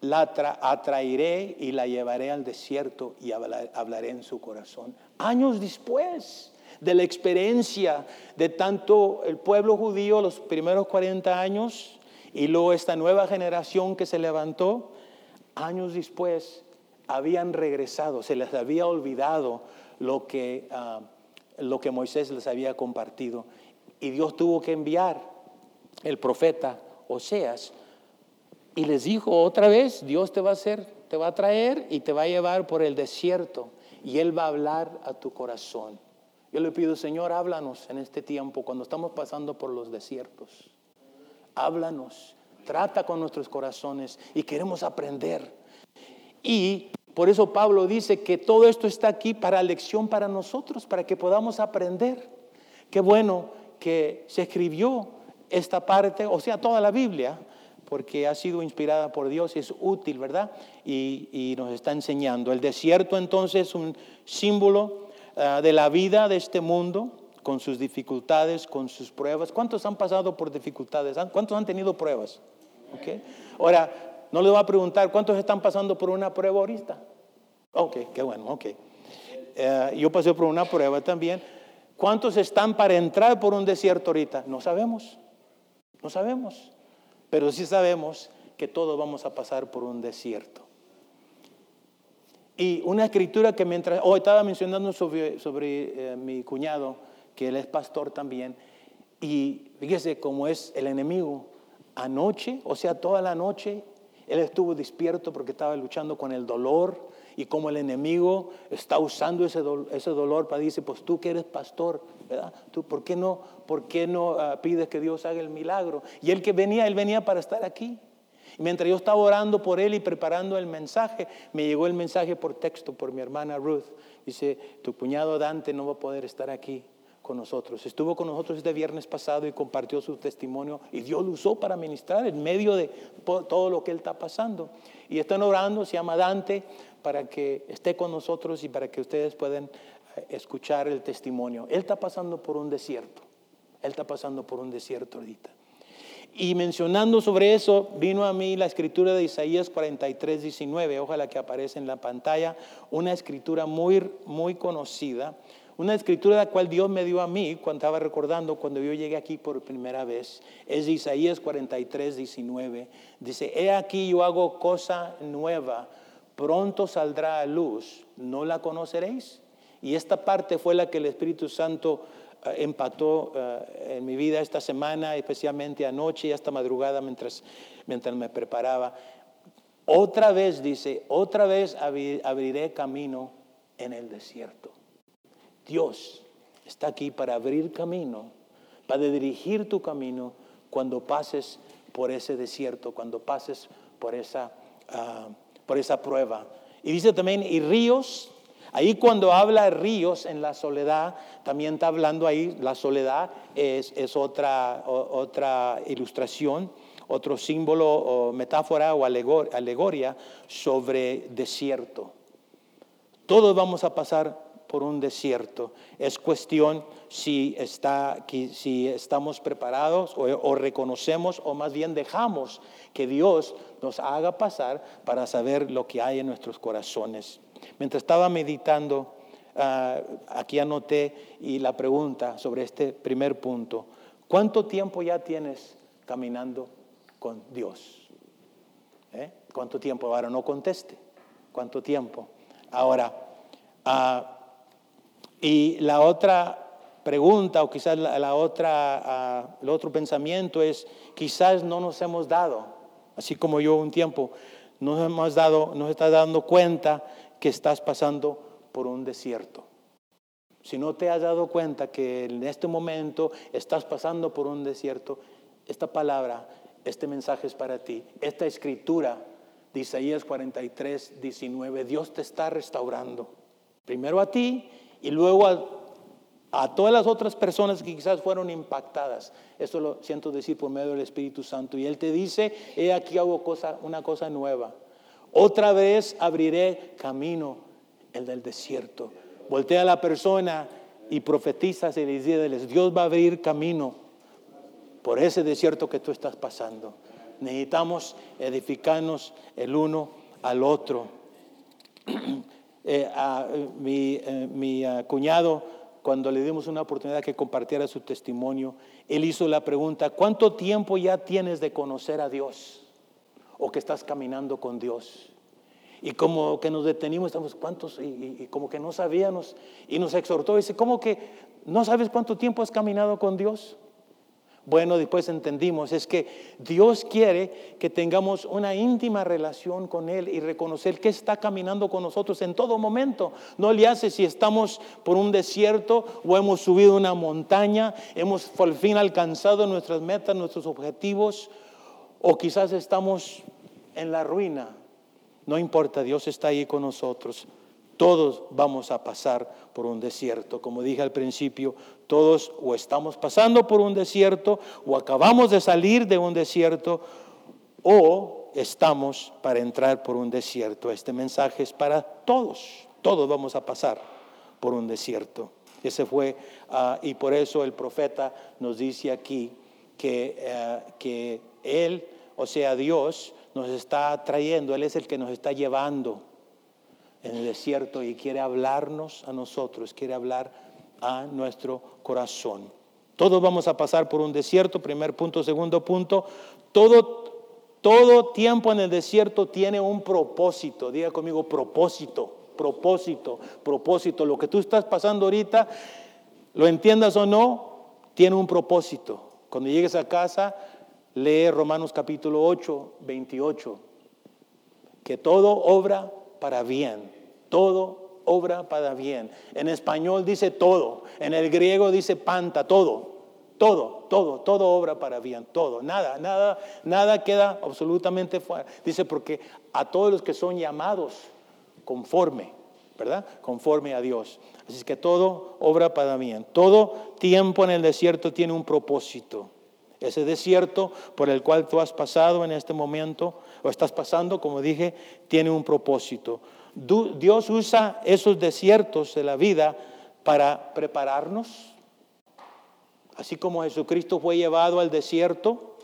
la atraeré y la llevaré al desierto y hablaré en su corazón. Años después de la experiencia de tanto el pueblo judío, los primeros 40 años, y luego esta nueva generación que se levantó, años después habían regresado, se les había olvidado lo que, ah, lo que Moisés les había compartido. Y Dios tuvo que enviar el profeta Oseas y les dijo otra vez, Dios te va a hacer, te va a traer y te va a llevar por el desierto y Él va a hablar a tu corazón. Yo le pido, Señor, háblanos en este tiempo cuando estamos pasando por los desiertos. Háblanos, trata con nuestros corazones y queremos aprender. Y por eso Pablo dice que todo esto está aquí para lección para nosotros, para que podamos aprender. Qué bueno que se escribió esta parte, o sea, toda la Biblia, porque ha sido inspirada por Dios es útil, ¿verdad? Y, nos está enseñando. El desierto entonces es un símbolo ah, de la vida de este mundo, con sus dificultades, con sus pruebas. ¿Cuántos han pasado por dificultades? ¿Cuántos han tenido pruebas? ¿Okay? Ahora, no le voy a preguntar, ¿cuántos están pasando por una prueba ahorita? Ok, qué bueno, ok. Eh, yo pasé por una prueba también. ¿Cuántos están para entrar por un desierto ahorita? No sabemos, no sabemos. Pero sí sabemos que todos vamos a pasar por un desierto. Y una escritura que mientras, hoy estaba mencionando sobre, sobre eh, mi cuñado, que él es pastor también, y fíjese cómo es el enemigo. Anoche, o sea, toda la noche, él estuvo despierto porque estaba luchando con el dolor y como el enemigo está usando ese, ese dolor para decir, pues tú que eres pastor, ¿verdad? ¿Tú por qué no, por qué no ah, pides que Dios haga el milagro? Y él que venía, él venía para estar aquí. Y mientras yo estaba orando por él y preparando el mensaje, me llegó el mensaje por texto por mi hermana Ruth. Dice, tu cuñado Dante no va a poder estar aquí con nosotros. Estuvo con nosotros este viernes pasado y compartió su testimonio y Dios lo usó para ministrar en medio de todo lo que él está pasando. Y están orando, se llama Dante, para que esté con nosotros y para que ustedes puedan eh, escuchar el testimonio. Él está pasando por un desierto. Él está pasando por un desierto ahorita. Y mencionando sobre eso, vino a mí la escritura de Isaías 43, 19, ojalá que aparece en la pantalla, una escritura muy, muy conocida, una escritura la cual Dios me dio a mí cuando estaba recordando cuando yo llegué aquí por primera vez. Es Isaías 43, 19. Dice, he aquí yo hago cosa nueva pronto saldrá a luz, ¿no la conoceréis? Y esta parte fue la que el Espíritu Santo eh, empató eh, en mi vida esta semana, especialmente anoche y esta madrugada mientras, mientras me preparaba. Otra vez dice, otra vez abriré camino en el desierto. Dios está aquí para abrir camino, para dirigir tu camino cuando pases por ese desierto, cuando pases por esa... Ah, por esa prueba. Y dice también, y ríos, ahí cuando habla ríos en la soledad, también está hablando ahí, la soledad es, es otra, otra ilustración, otro símbolo o metáfora o alegoria sobre desierto. Todos vamos a pasar por un desierto. Es cuestión si, está, si estamos preparados o, reconocemos o más bien dejamos que Dios nos haga pasar para saber lo que hay en nuestros corazones. Mientras estaba meditando, uh, aquí anoté y la pregunta sobre este primer punto. ¿Cuánto tiempo ya tienes caminando con Dios? ¿Eh? ¿Cuánto tiempo? Ahora no conteste. ¿Cuánto tiempo? Ahora, uh, y la otra pregunta o quizás la, otra, uh, el otro pensamiento es, quizás no nos hemos dado, así como yo un tiempo, nos hemos dado, nos está dando cuenta que estás pasando por un desierto. Si no te has dado cuenta que en este momento estás pasando por un desierto, esta palabra, este mensaje es para ti. Esta escritura de Isaías 43, 19, Dios te está restaurando. Primero a ti y luego a, todas las otras personas que quizás fueron impactadas. Esto lo siento decir por medio del Espíritu Santo. Y Él te dice, he aquí hago una cosa nueva. Otra vez abriré camino, el del desierto. Voltea a la persona y profetiza y les dice, Dios va a abrir camino por ese desierto que tú estás pasando. Necesitamos edificarnos el uno al otro. Eh, a, mi, eh, mi cuñado, cuando le dimos una oportunidad que compartiera su testimonio, él hizo la pregunta, ¿cuánto tiempo ya tienes de conocer a Dios? ¿O que estás caminando con Dios? Y como que nos detenimos, estamos, ¿cuántos? Y, y, como que no sabíamos. Y nos exhortó, dice, ¿cómo que no sabes cuánto tiempo has caminado con Dios? Bueno, después entendimos, es que Dios quiere que tengamos una íntima relación con Él y reconocer que está caminando con nosotros en todo momento. No le hace si estamos por un desierto o hemos subido una montaña, hemos por fin alcanzado nuestras metas, nuestros objetivos, o quizás estamos en la ruina. No importa, Dios está ahí con nosotros. Todos vamos a pasar por un desierto. Como dije al principio, todos o estamos pasando por un desierto o acabamos de salir de un desierto o estamos para entrar por un desierto. Este mensaje es para todos. Todos vamos a pasar por un desierto. Ese fue, uh, y por eso el profeta nos dice aquí que, uh, que Él, o sea, Dios, nos está trayendo, Él es el que nos está llevando en el desierto y quiere hablarnos a nosotros, quiere hablar a nuestro corazón. Todos vamos a pasar por un desierto, primer punto, segundo punto. Todo, todo tiempo en el desierto tiene un propósito. Diga conmigo propósito, propósito, propósito. Lo que tú estás pasando ahorita, lo entiendas o no, tiene un propósito. Cuando llegues a casa, lee Romanos capítulo 8, 28. Que todo obra para bien. Todo obra para bien. En español dice todo. En el griego dice panta, todo. Todo, todo, todo obra para bien, todo. Nada, nada, nada queda absolutamente fuera. Dice porque a todos los que son llamados conforme, ¿verdad? Conforme a Dios. Así que todo obra para bien. Todo tiempo en el desierto tiene un propósito. Ese desierto por el cual tú has pasado en este momento, o estás pasando, como dije, tiene un propósito. Dios usa esos desiertos de la vida para prepararnos. Así como Jesucristo fue llevado al desierto,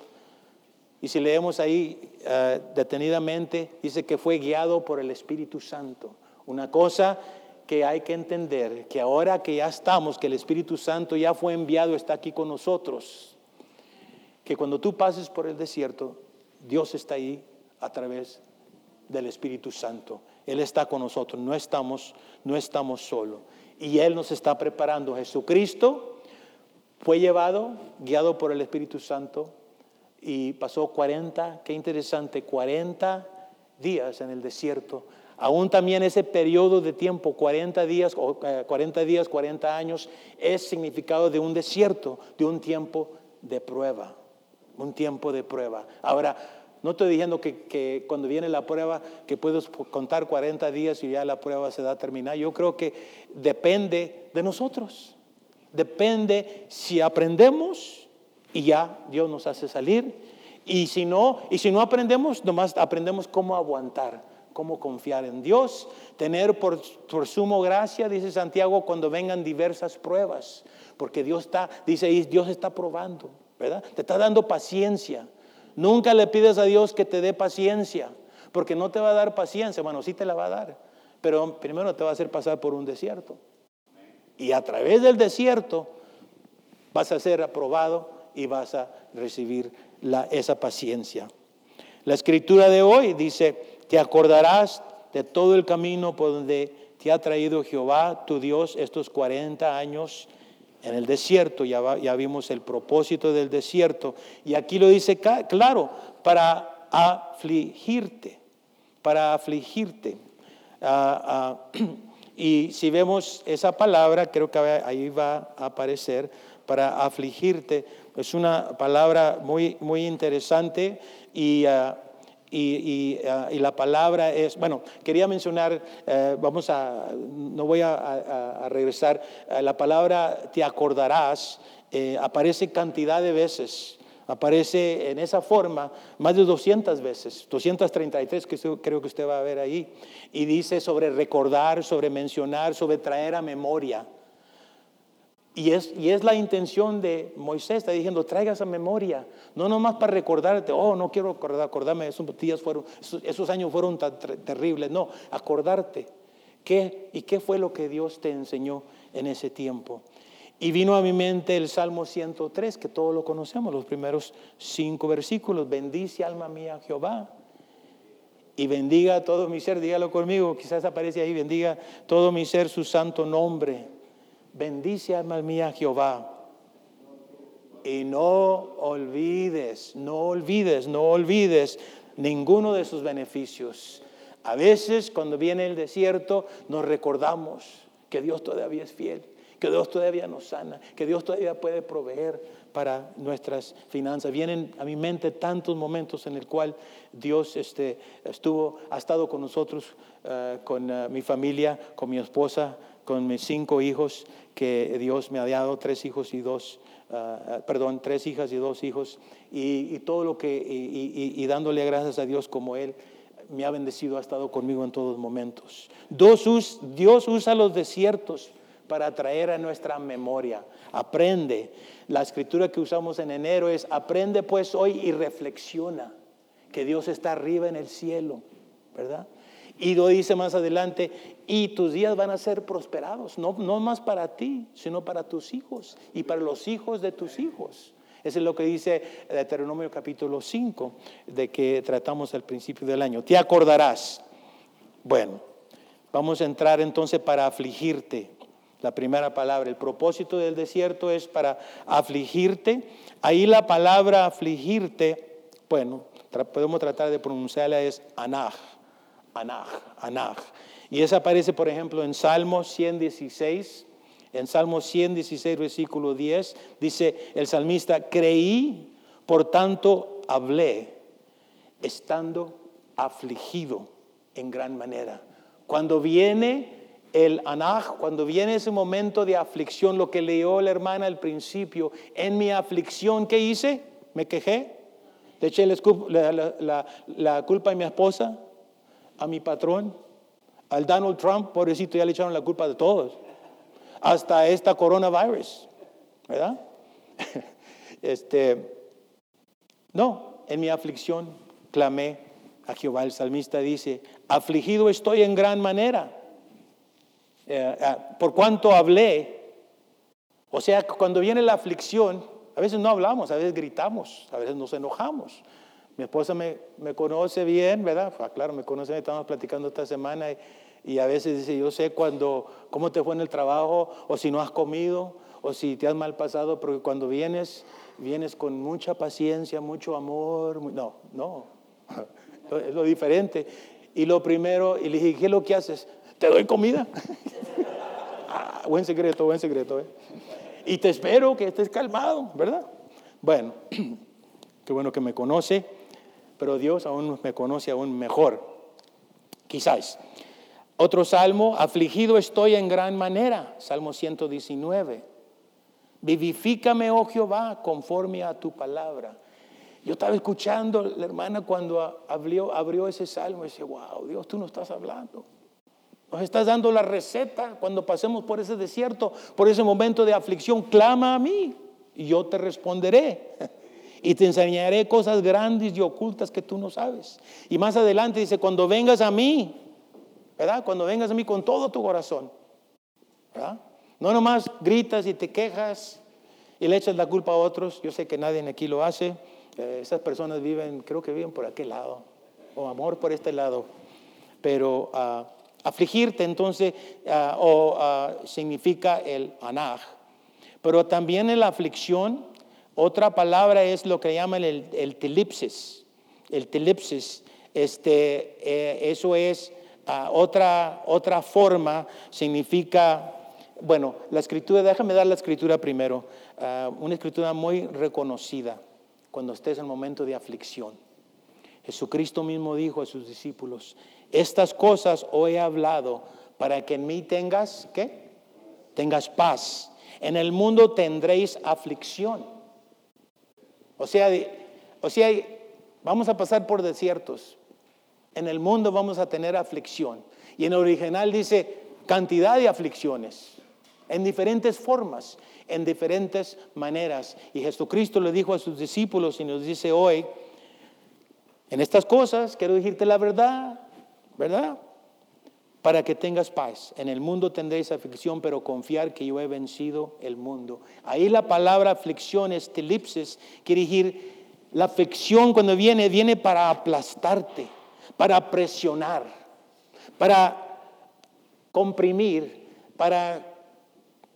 y si leemos ahí eh, detenidamente, dice que fue guiado por el Espíritu Santo. Una cosa que hay que entender, que ahora que ya estamos, que el Espíritu Santo ya fue enviado, está aquí con nosotros que cuando tú pases por el desierto, Dios está ahí a través del Espíritu Santo. Él está con nosotros, no estamos, no estamos solos. Y Él nos está preparando. Jesucristo fue llevado, guiado por el Espíritu Santo, y pasó 40, qué interesante, 40 días en el desierto. Aún también ese periodo de tiempo, 40 días, 40 eh, días, 40 años, es significado de un desierto, de un tiempo de prueba un tiempo de prueba. Ahora, no estoy diciendo que, cuando viene la prueba que puedes contar 40 días y ya la prueba se da a terminar. Yo creo que depende de nosotros. Depende si aprendemos y ya Dios nos hace salir. Y si no, y si no aprendemos, nomás aprendemos cómo aguantar, cómo confiar en Dios, tener por, por sumo gracia, dice Santiago, cuando vengan diversas pruebas, porque Dios está, dice Dios está probando, ¿verdad? Te está dando paciencia. Nunca le pides a Dios que te dé paciencia, porque no te va a dar paciencia, bueno, sí te la va a dar, pero primero te va a hacer pasar por un desierto. Y a través del desierto vas a ser aprobado y vas a recibir esa paciencia. La escritura de hoy dice, te acordarás de todo el camino por donde te ha traído Jehová, tu Dios, estos 40 años en el desierto, ya, ya vimos el propósito del desierto, y aquí lo dice claro, para afligirte, para afligirte. Ah, ah, y si vemos esa palabra, creo que ahí va a aparecer, para afligirte, es una palabra muy, muy interesante y... Ah, y, y, la palabra es, bueno, quería mencionar, eh, vamos a, no voy a, regresar, eh, la palabra te acordarás eh, aparece cantidad de veces, aparece en esa forma más de 200 veces, 233 que creo que usted va a ver ahí, y dice sobre recordar, sobre mencionar, sobre traer a memoria. Y es, y es la intención de Moisés, está diciendo, traiga esa memoria, no nomás para recordarte, oh, no quiero acordarme, esos días fueron, esos, años fueron tan terribles, no, acordarte qué y qué fue lo que Dios te enseñó en ese tiempo. Y vino a mi mente el Salmo 103, que todos lo conocemos, los primeros cinco versículos, bendice alma mía Jehová y bendiga todo mi ser, dígalo conmigo, quizás aparece ahí, bendiga todo mi ser su santo nombre. Bendice alma mía Jehová. Y no olvides, no olvides, no olvides ninguno de sus beneficios. A veces cuando viene el desierto nos recordamos que Dios todavía es fiel, que Dios todavía nos sana, que Dios todavía puede proveer para nuestras finanzas. Vienen a mi mente tantos momentos en el cual Dios este, estuvo, ha estado con nosotros, eh, con eh, mi familia, con mi esposa, con mis cinco hijos que Dios me ha dado, tres hijos y dos, ah, ah, perdón, tres hijas y dos hijos, y, todo lo que, y, dándole gracias a Dios como Él me ha bendecido, ha estado conmigo en todos momentos. Dios usa los desiertos para traer a nuestra memoria. Aprende. La escritura que usamos en enero es, aprende pues hoy y reflexiona que Dios está arriba en el cielo, ¿verdad? Y lo dice más adelante, y tus días van a ser prosperados, no, no más para ti, sino para tus hijos y para los hijos de tus hijos. Eso es lo que dice Deuteronomio capítulo 5, de que tratamos al principio del año. Te acordarás. Bueno, vamos a entrar entonces para afligirte. La primera palabra, el propósito del desierto es para afligirte. Ahí la palabra afligirte, bueno, podemos tratar de pronunciarla es anaj Anaj, Anaj. Y esa aparece, por ejemplo, en Salmo 116. En Salmo 116, versículo 10, dice el salmista, creí, por tanto hablé, estando afligido en gran manera. Cuando viene el anaj, cuando viene ese momento de aflicción, lo que leyó la hermana al principio, en mi aflicción, ¿qué hice? Me quejé, le eché la, la culpa a mi esposa, a mi patrón, al Donald Trump, pobrecito, ya le echaron la culpa de todos, hasta esta coronavirus, ¿verdad? Este, no, en mi aflicción clamé a Jehová. El salmista dice, afligido estoy en gran manera. Eh, eh, por cuanto hablé, o sea, cuando viene la aflicción, a veces no hablamos, a veces gritamos, a veces nos enojamos, mi esposa me, conoce bien, ¿verdad? Ah, claro, me conoce, estamos platicando esta semana y, a veces dice, yo sé cuando, cómo te fue en el trabajo, o si no has comido, o si te has mal pasado, porque cuando vienes, vienes con mucha paciencia, mucho amor. No, no, es lo diferente. Y lo primero, y le dije, ¿qué es lo que haces? Te doy comida. ah, buen secreto, buen secreto. ¿eh? Y te espero que estés calmado, ¿verdad? Bueno, qué bueno que me conoce pero Dios aún me conoce aún mejor. Quizás. Otro salmo, afligido estoy en gran manera, Salmo 119. Vivifícame, oh Jehová, conforme a tu palabra. Yo estaba escuchando la hermana cuando abrió, abrió ese salmo y decía, wow, Dios, tú no estás hablando. Nos estás dando la receta cuando pasemos por ese desierto, por ese momento de aflicción. Clama a mí y yo te responderé. Y te enseñaré cosas grandes y ocultas que tú no sabes. Y más adelante dice, cuando vengas a mí, ¿verdad? Cuando vengas a mí con todo tu corazón, ¿verdad? No nomás gritas y te quejas y le echas la culpa a otros. Yo sé que nadie aquí lo hace. Eh, esas personas viven, creo que viven por aquel lado, o amor por este lado. Pero uh, Afligirte entonces ah, o, ah, significa el anaj. Pero también en la aflicción, otra palabra es lo que llaman el, el telipsis. El telipsis, este, eh, eso es ah, otra, otra forma, significa, bueno, la escritura, déjame dar la escritura primero, una escritura muy reconocida cuando estés en el momento de aflicción. Jesucristo mismo dijo a sus discípulos, estas cosas os he hablado para que en mí tengas, ¿qué? Tengas paz. En el mundo tendréis aflicción. O sea, o sea, vamos a pasar por desiertos. En el mundo vamos a tener aflicción. Y en el original dice cantidad de aflicciones, en diferentes formas, en diferentes maneras. Y Jesucristo le dijo a sus discípulos y nos dice hoy, en estas cosas quiero decirte la verdad, ¿verdad? Para que tengas paz. En el mundo tendréis aflicción, pero confiar que yo he vencido el mundo. Ahí la palabra aflicción, estilipsis, quiere decir, la aflicción cuando viene, viene para aplastarte, para presionar, para comprimir, para...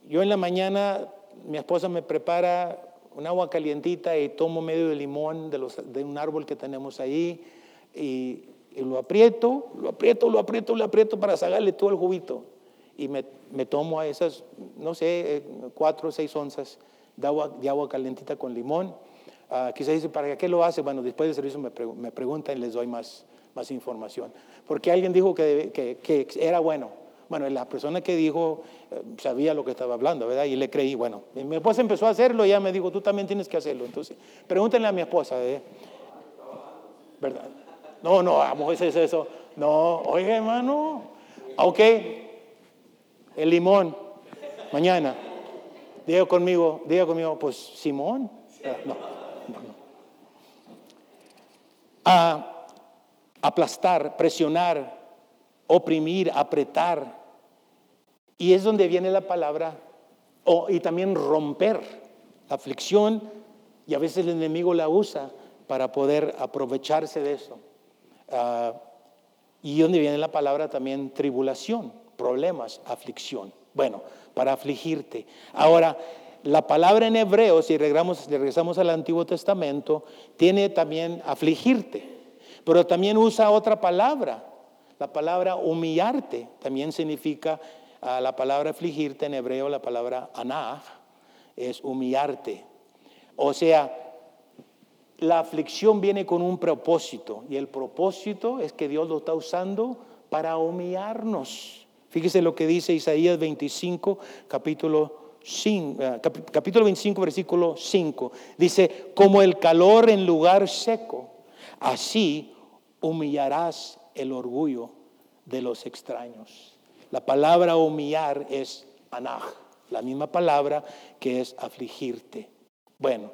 Yo en la mañana, mi esposa me prepara un agua calientita y tomo medio de limón de, de un árbol que tenemos ahí y y lo aprieto, lo aprieto, lo aprieto, lo aprieto para sacarle todo el juguito. Y me, tomo a esas, no sé, eh, cuatro o seis onzas de agua, de agua calentita con limón. Uh, quizás dice, ¿para qué lo hace? Bueno, después del servicio me, me preguntan y les doy más, más información. Porque alguien dijo que, que, era bueno. Bueno, la persona que dijo eh, sabía lo que estaba hablando, ¿verdad? Y le creí, bueno. mi esposa empezó a hacerlo y ya me dijo, tú también tienes que hacerlo. Entonces, pregúntenle a mi esposa, ¿eh? ¿verdad? No, no, vamos a hacer eso. No, oiga, hermano. Ok, el limón, mañana. Diga conmigo, diga conmigo, pues Simón. No, A aplastar, presionar, oprimir, apretar. Y es donde viene la palabra, y también romper. La aflicción, y a veces el enemigo la usa para poder aprovecharse de eso. Ah, y donde viene la palabra también tribulación, problemas, aflicción. Bueno, para afligirte. Ahora, la palabra en hebreo, si regresamos, al Antiguo Testamento, tiene también afligirte, pero también usa otra palabra. La palabra humillarte también significa, ah, la palabra afligirte en hebreo, la palabra anah, es humillarte. O sea, la aflicción viene con un propósito y el propósito es que Dios lo está usando para humillarnos. Fíjese lo que dice Isaías 25, capítulo, 5, eh, capítulo 25, versículo 5. Dice, como el calor en lugar seco, así humillarás el orgullo de los extraños. La palabra humillar es anaj, la misma palabra que es afligirte. Bueno,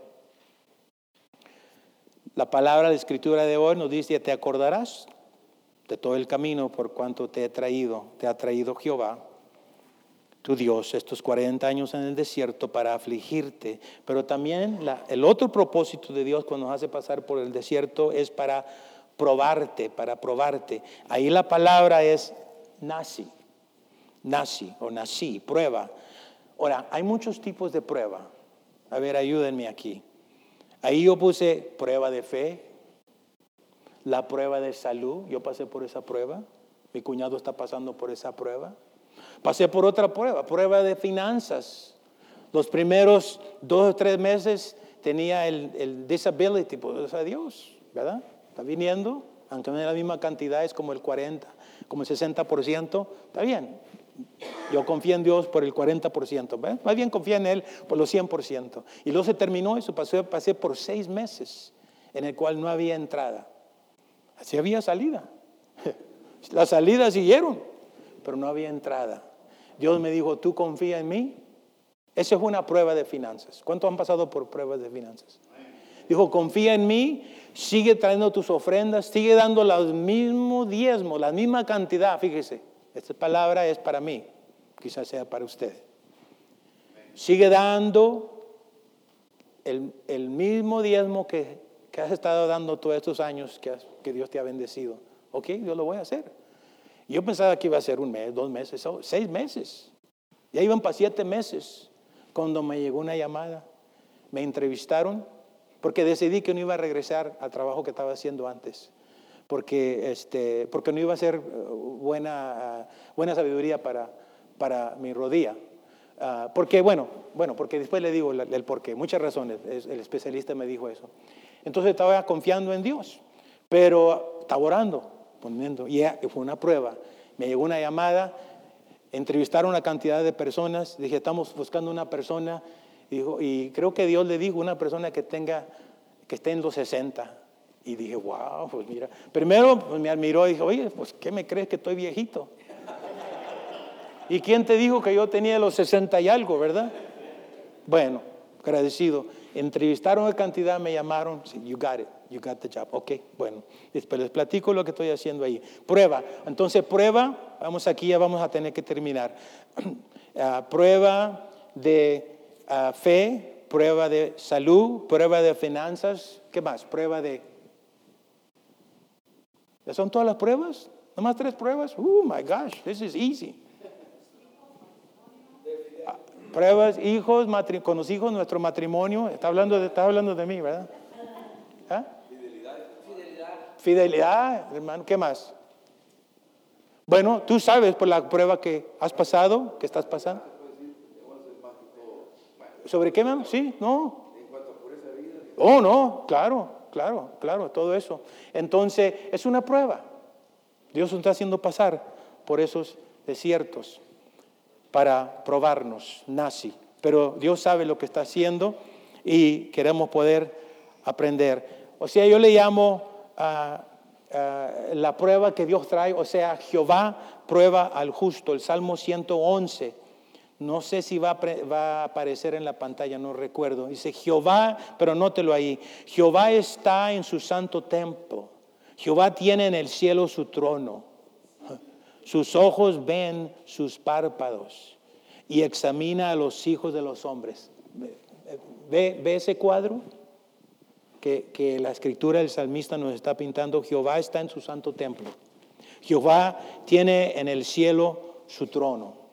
la palabra de escritura de hoy nos dice, te acordarás de todo el camino por cuanto te he traído, te ha traído Jehová, tu Dios, estos 40 años en el desierto para afligirte. Pero también el otro propósito de Dios cuando nos hace pasar por el desierto es para probarte, para probarte. Ahí la palabra es nazi, nazi o nací, prueba. Ahora, hay muchos tipos de prueba. A ver, ayúdenme aquí. Ahí yo puse prueba de fe, la prueba de salud, yo pasé por esa prueba, mi cuñado está pasando por esa prueba. Pasé por otra prueba, prueba de finanzas. Los primeros dos o tres meses tenía el, el disability, pues a Dios, ¿verdad? Está viniendo, aunque no es la misma cantidad, es como el 40, como el 60%, está bien. Yo confío en Dios por el 40%, más bien confía en Él por los 100%. Y luego se terminó eso, pasé, pasé por seis meses en el cual no había entrada. Así había salida. Las salidas siguieron, pero no había entrada. Dios me dijo, tú confía en mí. Esa es una prueba de finanzas. ¿Cuántos han pasado por pruebas de finanzas? Dijo, confía en mí, sigue trayendo tus ofrendas, sigue dando los mismos diezmos, la misma cantidad. Fíjese, esta palabra es para mí, quizás sea para usted. Sigue dando el, mismo diezmo que, has estado dando todos estos años que, que Dios te ha bendecido. Ok, yo lo voy a hacer. Yo pensaba que iba a ser un mes, dos meses, seis meses. Ya iban para siete meses cuando me llegó una llamada. Me entrevistaron porque decidí que no iba a regresar al trabajo que estaba haciendo antes. Porque, este, porque no iba a ser uh, buena, buena sabiduría para, para mi rodilla. Uh, porque, bueno, bueno, porque después le digo el, por qué. Muchas razones. El especialista me dijo eso. Entonces estaba confiando en Dios, pero estaba orando, poniendo. Y fue una prueba. Me llegó una llamada, entrevistaron una cantidad de personas. Dije, estamos buscando una persona y, creo que Dios le dijo una persona que tenga, que esté en los 60. Y dije, wow, pues mira. Primero pues me admiró y dije, oye, pues ¿qué me crees que estoy viejito? ¿Y quién te dijo que yo tenía los 60 y algo, verdad? Bueno, agradecido. Entrevistaron a cantidad, me llamaron, you got it, you got the job. Ok, bueno. Después les platico lo que estoy haciendo ahí. Prueba. Entonces, prueba, vamos aquí, ya vamos a tener que terminar. Ah, prueba de fe, prueba de salud, prueba de finanzas, ¿qué más? Prueba de... ¿Ya son todas las pruebas? ¿Nomás tres pruebas? Oh my gosh, this is easy. Pruebas, hijos, con los hijos, nuestro matrimonio. Está hablando de, está hablando de mí, ¿verdad? ¿Ah? Fidelidad. Fidelidad, hermano. ¿Qué más? Bueno, tú sabes por la prueba que has pasado, que estás pasando. ¿Sobre qué, man? Sí, no. Oh, no, claro, claro, claro, todo eso. Entonces, es una prueba. Dios nos está haciendo pasar por esos desiertos para probarnos, nazi. Pero Dios sabe lo que está haciendo y queremos poder aprender. O sea, yo le llamo a la prueba que Dios trae, o sea, Jehová prueba al justo, el Salmo 111 no sé si va a, aparecer en la pantalla, no recuerdo. Dice Jehová, pero nótelo ahí. Jehová está en su santo templo. Jehová tiene en el cielo su trono. Sus ojos ven sus párpados y examina a los hijos de los hombres. ¿Ve, ese cuadro? Que, que la escritura del salmista nos está pintando. Jehová está en su santo templo. Jehová tiene en el cielo su trono.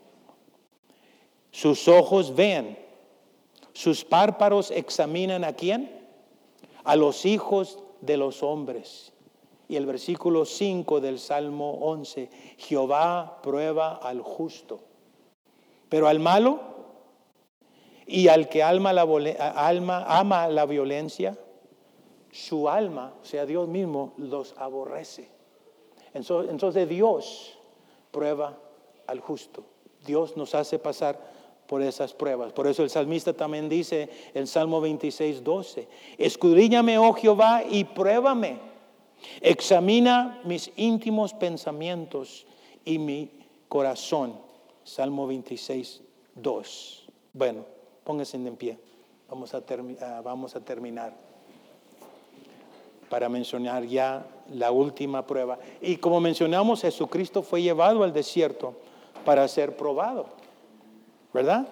Sus ojos ven, sus párpados examinan a quién? A los hijos de los hombres. Y el versículo 5 del Salmo 11, Jehová prueba al justo, pero al malo y al que alma la, alma, ama la violencia, su alma, o sea, Dios mismo, los aborrece. Entonces Dios prueba al justo. Dios nos hace pasar por esas pruebas. Por eso el salmista también dice en Salmo 26, 12, escudriñame, oh Jehová, y pruébame. Examina mis íntimos pensamientos y mi corazón. Salmo 26, 2. Bueno, póngase en pie. Vamos a, ah, vamos a terminar para mencionar ya la última prueba. Y como mencionamos, Jesucristo fue llevado al desierto para ser probado. ¿Verdad?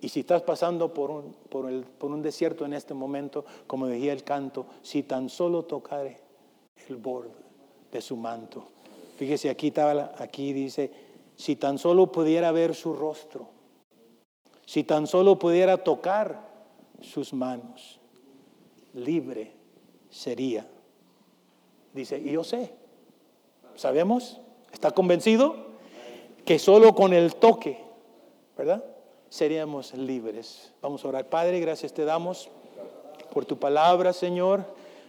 Y si estás pasando por un, por, el, por un desierto en este momento, como decía el canto, si tan solo tocare el borde de su manto. Fíjese, aquí, estaba, aquí dice, si tan solo pudiera ver su rostro, si tan solo pudiera tocar sus manos, libre sería. Dice, y yo sé, ¿sabemos? ¿Está convencido? Que solo con el toque ¿verdad? Seríamos libres. Vamos a orar. Padre, gracias te damos por tu palabra, Señor.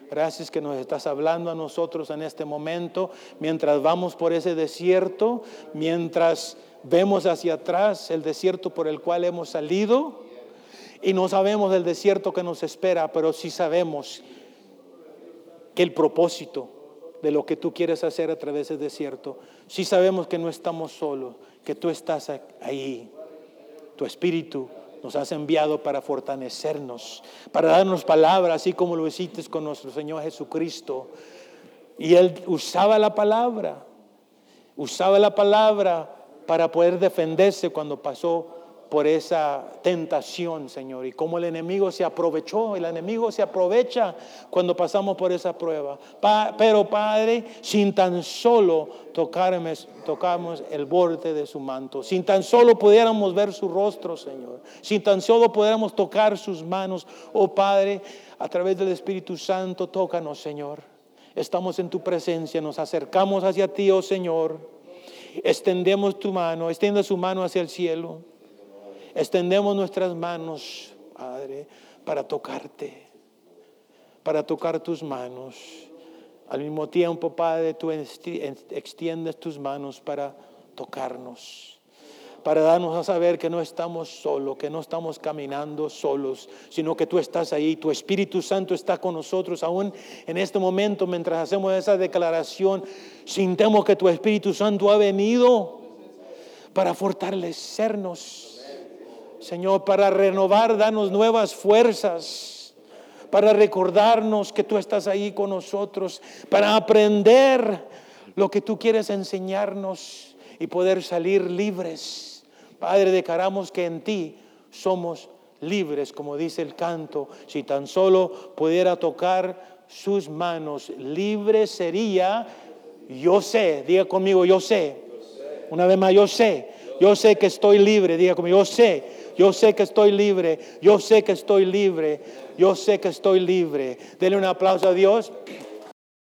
Gracias que nos estás hablando a nosotros en este momento, mientras vamos por ese desierto, mientras vemos hacia atrás el desierto por el cual hemos salido y no sabemos el desierto que nos espera, pero sí sabemos que el propósito de lo que tú quieres hacer a través del desierto. Si sabemos que no estamos solos, que tú estás ahí. Tu espíritu nos has enviado para fortalecernos, para darnos palabras, así como lo hiciste con nuestro Señor Jesucristo. Y Él usaba la palabra, usaba la palabra para poder defenderse cuando pasó por esa tentación, Señor, y cómo el enemigo se aprovechó, el enemigo se aprovecha cuando pasamos por esa prueba. pero Padre, sin tan solo tocarnos, tocamos el borde de su manto, sin tan solo pudiéramos ver su rostro, Señor, sin tan solo pudiéramos tocar sus manos, oh Padre, a través del Espíritu Santo, tócanos, Señor. Estamos en tu presencia, nos acercamos hacia ti, oh Señor. Extendemos tu mano, extiende su mano hacia el cielo. Extendemos nuestras manos, Padre, para tocarte, para tocar tus manos. Al mismo tiempo, Padre, tú extiendes tus manos para tocarnos, para darnos a saber que no estamos solos, que no estamos caminando solos, sino que tú estás ahí, tu Espíritu Santo está con nosotros. Aún en este momento, mientras hacemos esa declaración, sintemos que tu Espíritu Santo ha venido para fortalecernos Señor, para renovar, danos nuevas fuerzas, para recordarnos que tú estás ahí con nosotros, para aprender lo que tú quieres enseñarnos y poder salir libres. Padre, declaramos que en ti somos libres, como dice el canto. Si tan solo pudiera tocar sus manos, libre sería, yo sé, diga conmigo, yo sé. Una vez más, yo sé, yo sé que estoy libre, diga conmigo, yo sé yo sé que estoy libre, yo sé que estoy libre, yo sé que estoy libre. Denle un aplauso a Dios.